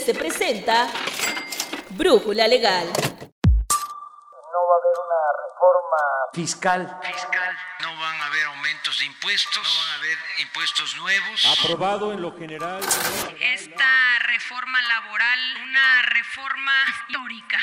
se presenta Brújula Legal. No va a haber una reforma fiscal. Fiscal. No van a haber aumentos de impuestos. No van a haber impuestos nuevos. Aprobado en lo general. Esta reforma laboral, una reforma histórica.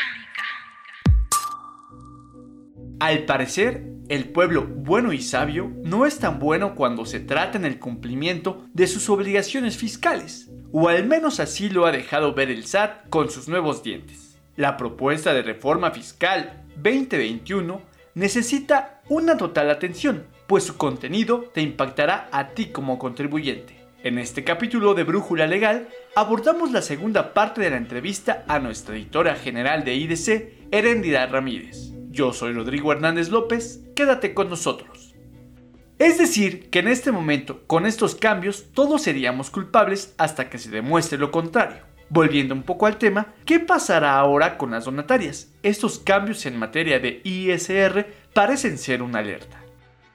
Al parecer, el pueblo bueno y sabio no es tan bueno cuando se trata en el cumplimiento de sus obligaciones fiscales, o al menos así lo ha dejado ver el SAT con sus nuevos dientes. La propuesta de reforma fiscal 2021 necesita una total atención, pues su contenido te impactará a ti como contribuyente. En este capítulo de Brújula Legal abordamos la segunda parte de la entrevista a nuestra editora general de IDC, Herendida Ramírez. Yo soy Rodrigo Hernández López, quédate con nosotros. Es decir, que en este momento, con estos cambios, todos seríamos culpables hasta que se demuestre lo contrario. Volviendo un poco al tema, ¿qué pasará ahora con las donatarias? Estos cambios en materia de ISR parecen ser una alerta.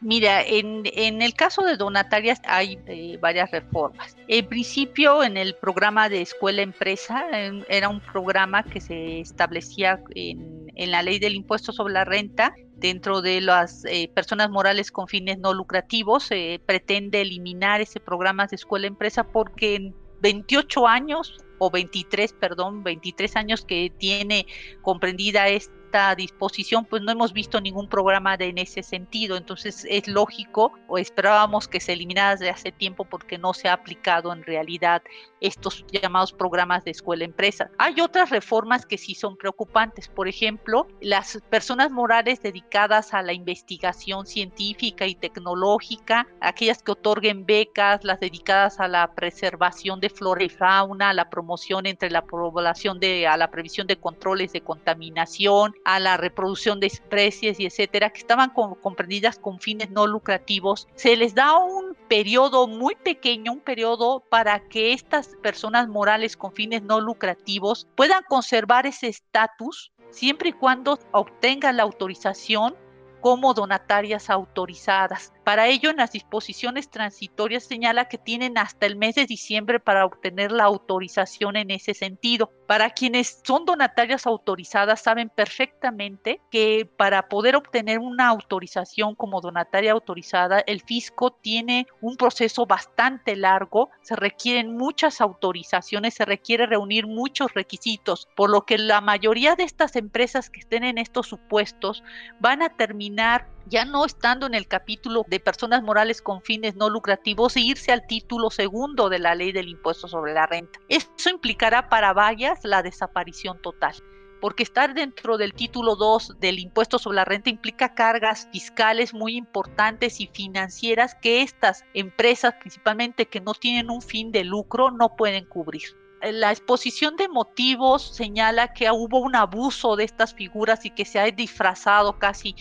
Mira, en, el caso de donatarias hay eh, varias reformas. En principio, en el programa de escuela-empresa, era un programa que se establecía en, la ley del impuesto sobre la renta. Dentro de las eh, personas morales con fines no lucrativos, se pretende eliminar ese programa de escuela-empresa porque en 28 años o 23, perdón, 23 años que tiene comprendida esta disposición, pues no hemos visto ningún programa de, en ese sentido. Entonces es lógico o esperábamos que se eliminara desde hace tiempo porque no se ha aplicado en realidad estos llamados programas de escuela-empresa. Hay otras reformas que sí son preocupantes. Por ejemplo, las personas morales dedicadas a la investigación científica y tecnológica, aquellas que otorguen becas, las dedicadas a la preservación de flora y fauna, la promoción entre la población de, a la previsión de controles de contaminación, a la reproducción de especies y etcétera, que estaban comprendidas con fines no lucrativos, se les da un periodo muy pequeño, un periodo para que estas personas morales con fines no lucrativos puedan conservar ese estatus siempre y cuando obtengan la autorización como donatarias autorizadas. Para ello, en las disposiciones transitorias señala que tienen hasta el mes de diciembre para obtener la autorización en ese sentido. Para quienes son donatarias autorizadas, saben perfectamente que para poder obtener una autorización como donataria autorizada, el fisco tiene un proceso bastante largo, se requieren muchas autorizaciones, se requiere reunir muchos requisitos, por lo que la mayoría de estas empresas que estén en estos supuestos van a terminar ya no estando en el capítulo de personas morales con fines no lucrativos e irse al título segundo de la ley del impuesto sobre la renta. Eso implicará para varias la desaparición total porque estar dentro del título 2 del impuesto sobre la renta implica cargas fiscales muy importantes y financieras que estas empresas, principalmente que no tienen un fin de lucro, no pueden cubrir la exposición de motivos señala que hubo un abuso de estas figuras y que se ha disfrazado casi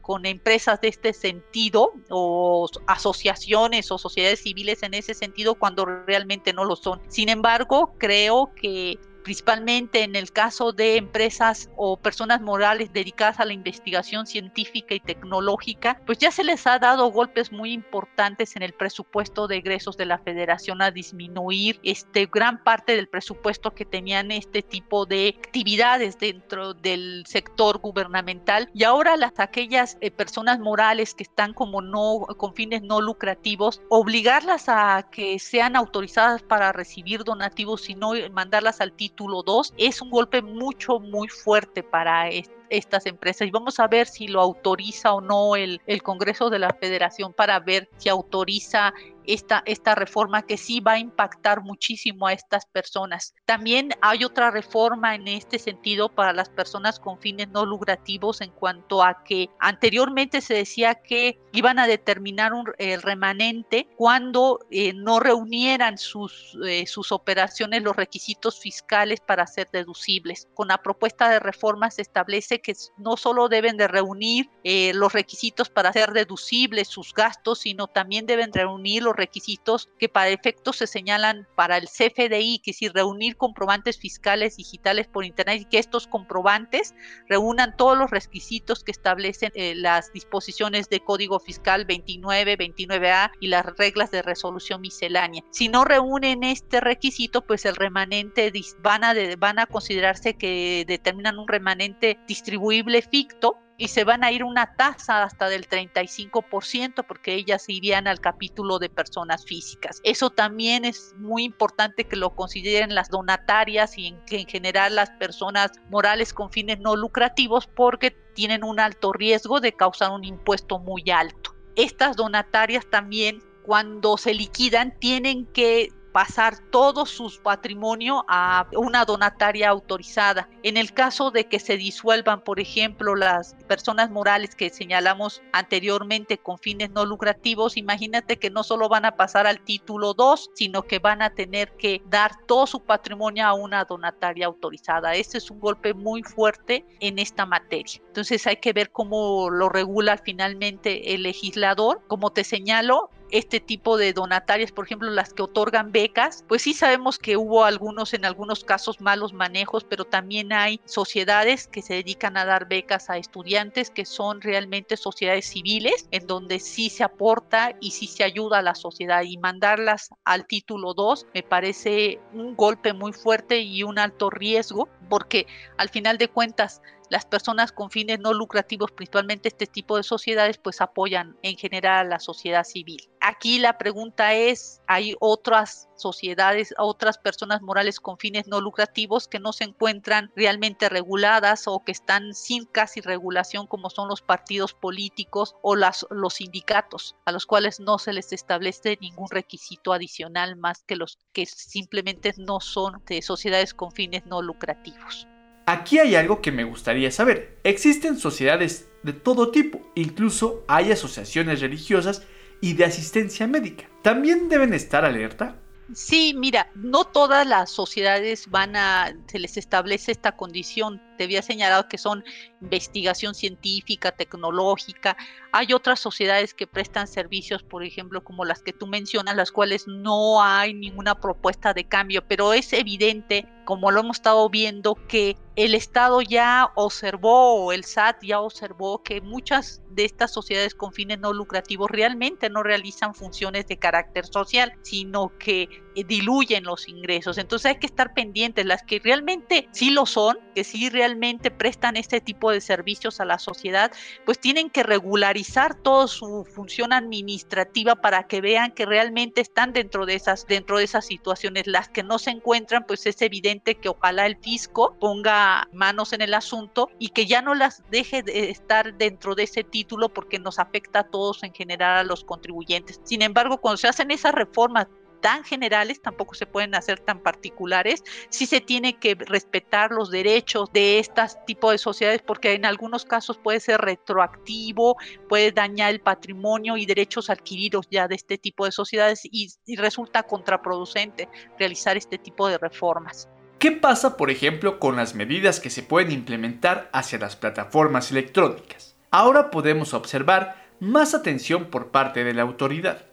con empresas de este sentido o asociaciones o sociedades civiles en ese sentido cuando realmente no lo son. Sin embargo, creo que principalmente en el caso de empresas o personas morales dedicadas a la investigación científica y tecnológica, pues ya se les ha dado golpes muy importantes en el presupuesto de egresos de la federación a disminuir este gran parte del presupuesto que tenían este tipo de actividades dentro del sector gubernamental. Y ahora las aquellas eh, personas morales que están como no con fines no lucrativos obligarlas a que sean autorizadas para recibir donativos y no mandarlas al título título 2 es un golpe mucho, muy fuerte para estas empresas y vamos a ver si lo autoriza o no el, el Congreso de la Federación para ver si autoriza esta, esta reforma que sí va a impactar muchísimo a estas personas. También hay otra reforma en este sentido para las personas con fines no lucrativos en cuanto a que anteriormente se decía que iban a determinar un remanente cuando eh, no reunieran sus, eh, sus operaciones los requisitos fiscales para ser deducibles. Con la propuesta de reforma se establece que no solo deben de reunir eh, los requisitos para hacer deducibles sus gastos, sino también deben reunir los requisitos que para efectos se señalan para el CFDI, que si reunir comprobantes fiscales digitales por Internet y que estos comprobantes reúnan todos los requisitos que establecen eh, las disposiciones de Código Fiscal 29, 29A y las reglas de resolución miscelánea. Si no reúnen este requisito, pues el remanente van a, van a considerarse que determinan un remanente distribuible ficto y se van a ir una tasa hasta del 35% porque ellas irían al capítulo de personas físicas. Eso también es muy importante que lo consideren las donatarias y en, en general las personas morales con fines no lucrativos porque tienen un alto riesgo de causar un impuesto muy alto. Estas donatarias también cuando se liquidan tienen que pasar todo su patrimonio a una donataria autorizada. En el caso de que se disuelvan, por ejemplo, las personas morales que señalamos anteriormente con fines no lucrativos, imagínate que no solo van a pasar al título 2, sino que van a tener que dar todo su patrimonio a una donataria autorizada. Este es un golpe muy fuerte en esta materia. Entonces hay que ver cómo lo regula finalmente el legislador. Como te señalo, este tipo de donatarias, por ejemplo, las que otorgan becas, pues sí sabemos que hubo algunos, en algunos casos, malos manejos, pero también hay sociedades que se dedican a dar becas a estudiantes que son realmente sociedades civiles, en donde sí se aporta y sí se ayuda a la sociedad y mandarlas al título 2 me parece un golpe muy fuerte y un alto riesgo, porque al final de cuentas, las personas con fines no lucrativos, principalmente este tipo de sociedades, pues apoyan en general a la sociedad civil. Aquí la pregunta es, ¿hay otras sociedades, otras personas morales con fines no lucrativos que no se encuentran realmente reguladas o que están sin casi regulación como son los partidos políticos o las, los sindicatos, a los cuales no se les establece ningún requisito adicional más que los que simplemente no son de sociedades con fines no lucrativos? Aquí hay algo que me gustaría saber. Existen sociedades de todo tipo, incluso hay asociaciones religiosas y de asistencia médica. ¿También deben estar alerta? Sí, mira, no todas las sociedades van a, se les establece esta condición. Te había señalado que son investigación científica, tecnológica. Hay otras sociedades que prestan servicios, por ejemplo, como las que tú mencionas, las cuales no hay ninguna propuesta de cambio, pero es evidente como lo hemos estado viendo, que el Estado ya observó o el SAT ya observó que muchas de estas sociedades con fines no lucrativos realmente no realizan funciones de carácter social, sino que eh, diluyen los ingresos. Entonces hay que estar pendientes, las que realmente sí lo son, que sí realmente prestan este tipo de servicios a la sociedad, pues tienen que regularizar toda su función administrativa para que vean que realmente están dentro de esas, dentro de esas situaciones. Las que no se encuentran, pues es evidente que ojalá el fisco ponga manos en el asunto y que ya no las deje de estar dentro de ese título porque nos afecta a todos en general a los contribuyentes. Sin embargo, cuando se hacen esas reformas tan generales, tampoco se pueden hacer tan particulares. Sí se tiene que respetar los derechos de este tipo de sociedades porque en algunos casos puede ser retroactivo, puede dañar el patrimonio y derechos adquiridos ya de este tipo de sociedades y resulta contraproducente realizar este tipo de reformas. ¿Qué pasa, por ejemplo, con las medidas que se pueden implementar hacia las plataformas electrónicas? Ahora podemos observar más atención por parte de la autoridad.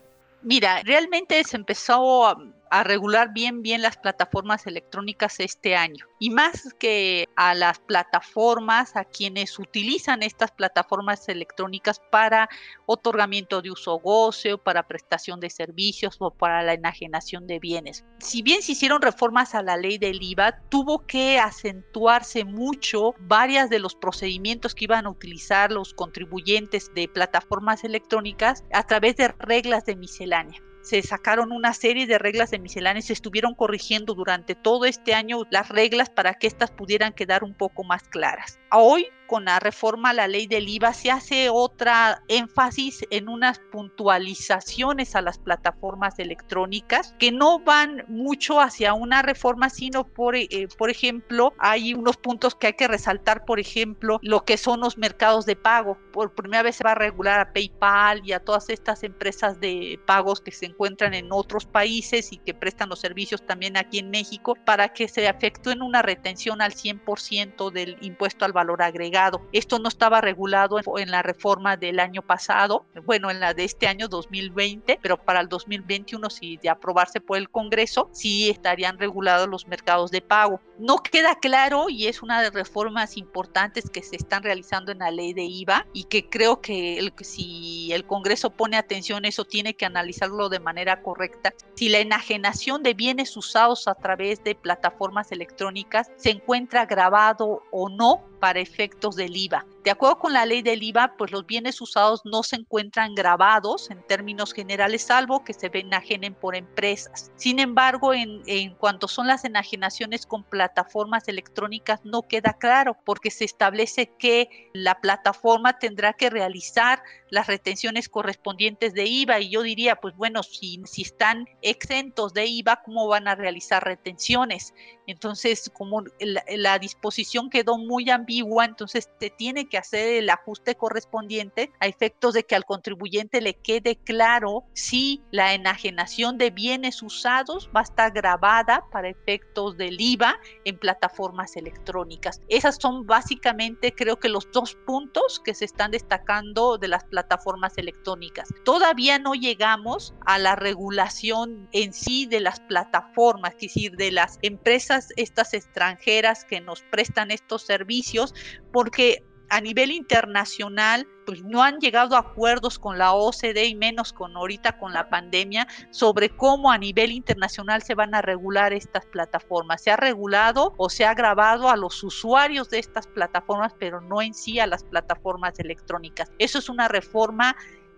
Mira, realmente se empezó a, a regular bien bien las plataformas electrónicas este año y más que a las plataformas a quienes utilizan estas plataformas electrónicas para otorgamiento de uso goce o para prestación de servicios o para la enajenación de bienes. Si bien se hicieron reformas a la ley del IVA, tuvo que acentuarse mucho varias de los procedimientos que iban a utilizar los contribuyentes de plataformas electrónicas a través de reglas de miscelánea se sacaron una serie de reglas de misceláneas, se estuvieron corrigiendo durante todo este año las reglas para que éstas pudieran quedar un poco más claras. Hoy con la reforma a la ley del IVA se hace otra énfasis en unas puntualizaciones a las plataformas electrónicas que no van mucho hacia una reforma, sino por, eh, por ejemplo, hay unos puntos que hay que resaltar, por ejemplo, lo que son los mercados de pago. Por primera vez se va a regular a PayPal y a todas estas empresas de pagos que se encuentran en otros países y que prestan los servicios también aquí en México para que se efectúen una retención al 100% del impuesto al valor valor agregado. Esto no estaba regulado en la reforma del año pasado, bueno, en la de este año 2020, pero para el 2021, si de aprobarse por el Congreso, sí estarían regulados los mercados de pago. No queda claro y es una de las reformas importantes que se están realizando en la ley de IVA y que creo que el, si el Congreso pone atención, eso tiene que analizarlo de manera correcta. Si la enajenación de bienes usados a través de plataformas electrónicas se encuentra grabado o no para efectos del IVA. De acuerdo con la ley del IVA, pues los bienes usados no se encuentran grabados en términos generales, salvo que se enajenen por empresas. Sin embargo, en, cuanto son las enajenaciones con plataformas electrónicas, no queda claro, porque se establece que la plataforma tendrá que realizar las retenciones correspondientes de IVA. Y yo diría, pues bueno, si, si están exentos de IVA, ¿cómo van a realizar retenciones? Entonces, como la, la disposición quedó muy ambigua, entonces te tiene que hacer el ajuste correspondiente a efectos de que al contribuyente le quede claro si la enajenación de bienes usados va a estar grabada para efectos del IVA en plataformas electrónicas. Esas son básicamente, creo que los dos puntos que se están destacando de las plataformas electrónicas. Todavía no llegamos a la regulación en sí de las plataformas, es decir, de las empresas estas extranjeras que nos prestan estos servicios, porque a nivel internacional, pues no han llegado a acuerdos con la OCDE y menos con ahorita con la pandemia sobre cómo a nivel internacional se van a regular estas plataformas. Se ha regulado o se ha grabado a los usuarios de estas plataformas, pero no en sí a las plataformas electrónicas. Eso es una reforma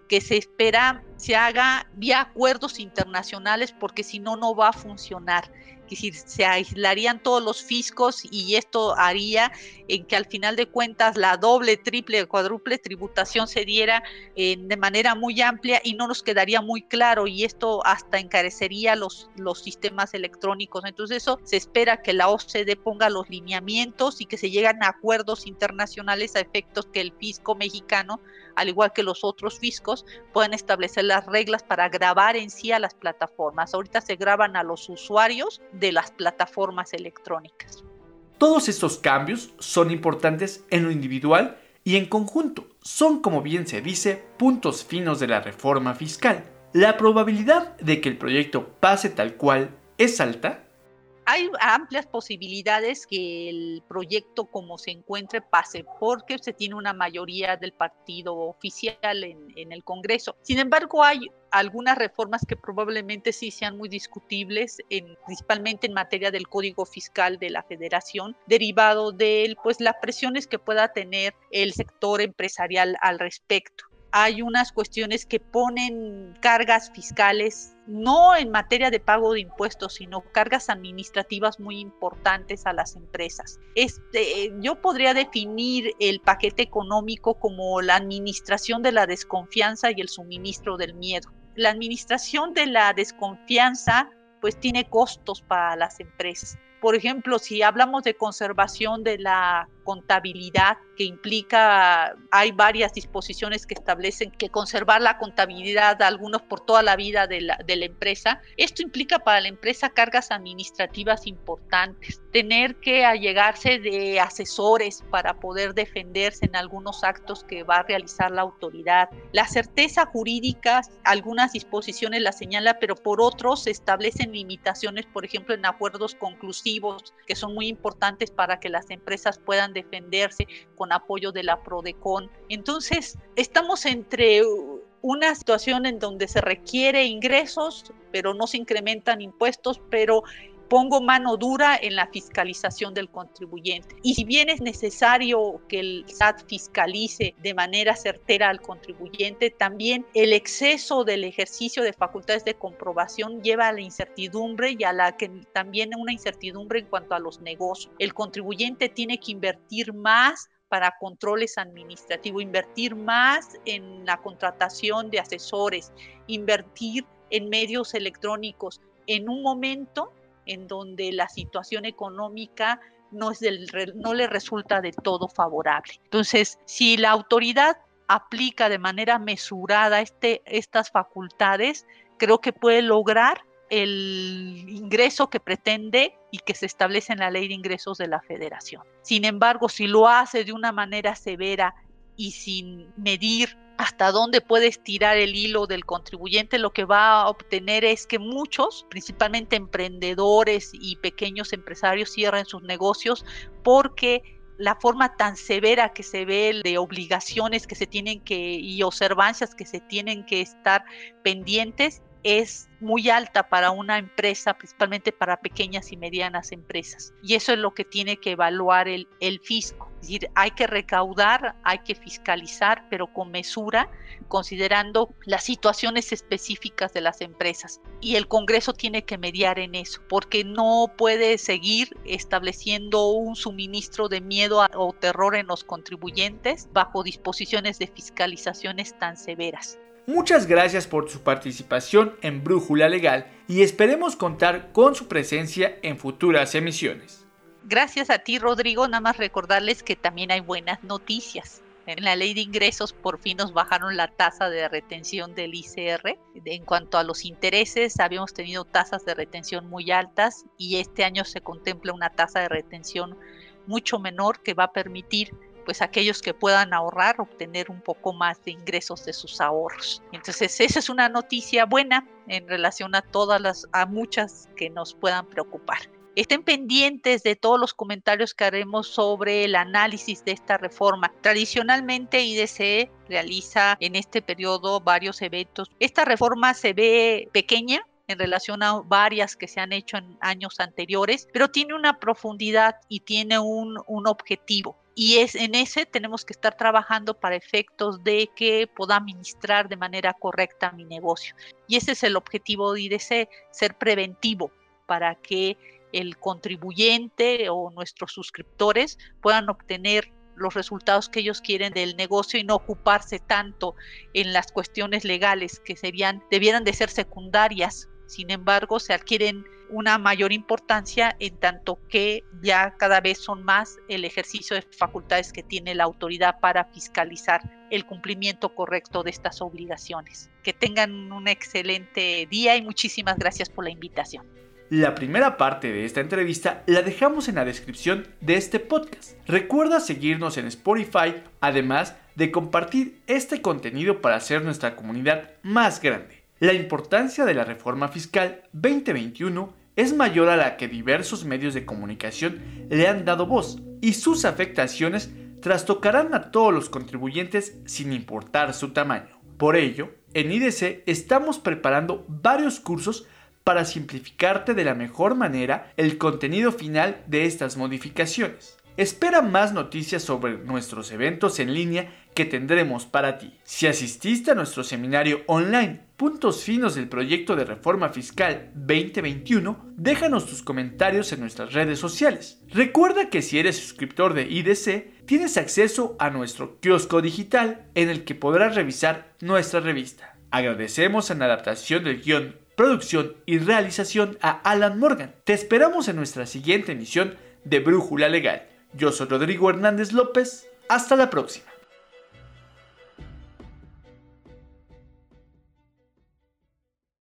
que se espera se haga vía acuerdos internacionales porque si no, no va a funcionar. Decir, se aislarían todos los fiscos y esto haría en que al final de cuentas la doble, triple, cuádruple tributación se diera eh, de manera muy amplia y no nos quedaría muy claro y esto hasta encarecería los, los sistemas electrónicos. Entonces eso se espera que la OCDE ponga los lineamientos y que se lleguen a acuerdos internacionales a efectos que el fisco mexicano, al igual que los otros fiscos, puedan establecer las reglas para grabar en sí a las plataformas. Ahorita se graban a los usuarios de las plataformas electrónicas. Todos estos cambios son importantes en lo individual y en conjunto. Son, como bien se dice, puntos finos de la reforma fiscal. La probabilidad de que el proyecto pase tal cual es alta, hay amplias posibilidades que el proyecto como se encuentre pase porque se tiene una mayoría del partido oficial en, el Congreso. Sin embargo, hay algunas reformas que probablemente sí sean muy discutibles, en, principalmente en materia del Código Fiscal de la Federación, derivado de pues, las presiones que pueda tener el sector empresarial al respecto hay unas cuestiones que ponen cargas fiscales, no en materia de pago de impuestos, sino cargas administrativas muy importantes a las empresas. Este, yo podría definir el paquete económico como la administración de la desconfianza y el suministro del miedo. La administración de la desconfianza pues tiene costos para las empresas. Por ejemplo, si hablamos de conservación de la contabilidad que implica, hay varias disposiciones que establecen que conservar la contabilidad, algunos por toda la vida de la, de la empresa. Esto implica para la empresa cargas administrativas importantes, tener que allegarse de asesores para poder defenderse en algunos actos que va a realizar la autoridad. La certeza jurídica, algunas disposiciones la señala, pero por otros establecen limitaciones, por ejemplo, en acuerdos conclusivos, que son muy importantes para que las empresas puedan defenderse con apoyo de la PRODECON. Entonces, estamos entre una situación en donde se requiere ingresos, pero no se incrementan impuestos, pero pongo mano dura en la fiscalización del contribuyente. Y si bien es necesario que el SAT fiscalice de manera certera al contribuyente, también el exceso del ejercicio de facultades de comprobación lleva a la incertidumbre y a la que también una incertidumbre en cuanto a los negocios. El contribuyente tiene que invertir más para controles administrativos, invertir más en la contratación de asesores, invertir en medios electrónicos en un momento en donde la situación económica no, le resulta de todo favorable. Entonces, si la autoridad aplica de manera mesurada este, estas facultades, creo que puede lograr el ingreso que pretende y que se establece en la ley de ingresos de la federación. Sin embargo, si lo hace de una manera severa y sin medir hasta dónde puede estirar el hilo del contribuyente, lo que va a obtener es que muchos, principalmente emprendedores y pequeños empresarios, cierren sus negocios porque la forma tan severa que se ve de obligaciones que se tienen que y observancias que se tienen que estar pendientes es muy alta para una empresa, principalmente para pequeñas y medianas empresas. Y eso es lo que tiene que evaluar el, el fisco. Es decir, hay que recaudar, hay que fiscalizar, pero con mesura, considerando las situaciones específicas de las empresas. Y el Congreso tiene que mediar en eso, porque no puede seguir estableciendo un suministro de miedo o terror en los contribuyentes bajo disposiciones de fiscalizaciones tan severas. Muchas gracias por su participación en Brújula Legal y esperemos contar con su presencia en futuras emisiones. Gracias a ti, Rodrigo. Nada más recordarles que también hay buenas noticias. En la ley de ingresos por fin nos bajaron la tasa de retención del ICR. En cuanto a los intereses, habíamos tenido tasas de retención muy altas y este año se contempla una tasa de retención mucho menor que va a permitir pues aquellos que puedan ahorrar, obtener un poco más de ingresos de sus ahorros. Entonces, esa es una noticia buena en relación a todas las, a muchas que nos puedan preocupar. Estén pendientes de todos los comentarios que haremos sobre el análisis de esta reforma. Tradicionalmente IDC realiza en este periodo varios eventos. Esta reforma se ve pequeña, en relación a varias que se han hecho en años anteriores, pero tiene una profundidad y tiene un, un objetivo y es en ese tenemos que estar trabajando para efectos de que pueda administrar de manera correcta mi negocio. Y ese es el objetivo de IDC, ser preventivo para que el contribuyente o nuestros suscriptores puedan obtener los resultados que ellos quieren del negocio y no ocuparse tanto en las cuestiones legales que serían debieran de ser secundarias sin embargo, se adquieren una mayor importancia en tanto que ya cada vez son más el ejercicio de facultades que tiene la autoridad para fiscalizar el cumplimiento correcto de estas obligaciones. Que tengan un excelente día y muchísimas gracias por la invitación. La primera parte de esta entrevista la dejamos en la descripción de este podcast. Recuerda seguirnos en Spotify, además de compartir este contenido para hacer nuestra comunidad más grande. La importancia de la reforma fiscal 2021 es mayor a la que diversos medios de comunicación le han dado voz y sus afectaciones trastocarán a todos los contribuyentes sin importar su tamaño. Por ello, en IDC estamos preparando varios cursos para simplificarte de la mejor manera el contenido final de estas modificaciones. Espera más noticias sobre nuestros eventos en línea que tendremos para ti. Si asististe a nuestro seminario online Puntos Finos del Proyecto de Reforma Fiscal 2021, déjanos tus comentarios en nuestras redes sociales. Recuerda que si eres suscriptor de IDC, tienes acceso a nuestro kiosco digital en el que podrás revisar nuestra revista. Agradecemos en la adaptación del guion, producción y realización a Alan Morgan. Te esperamos en nuestra siguiente emisión de Brújula Legal. Yo soy Rodrigo Hernández López. Hasta la próxima.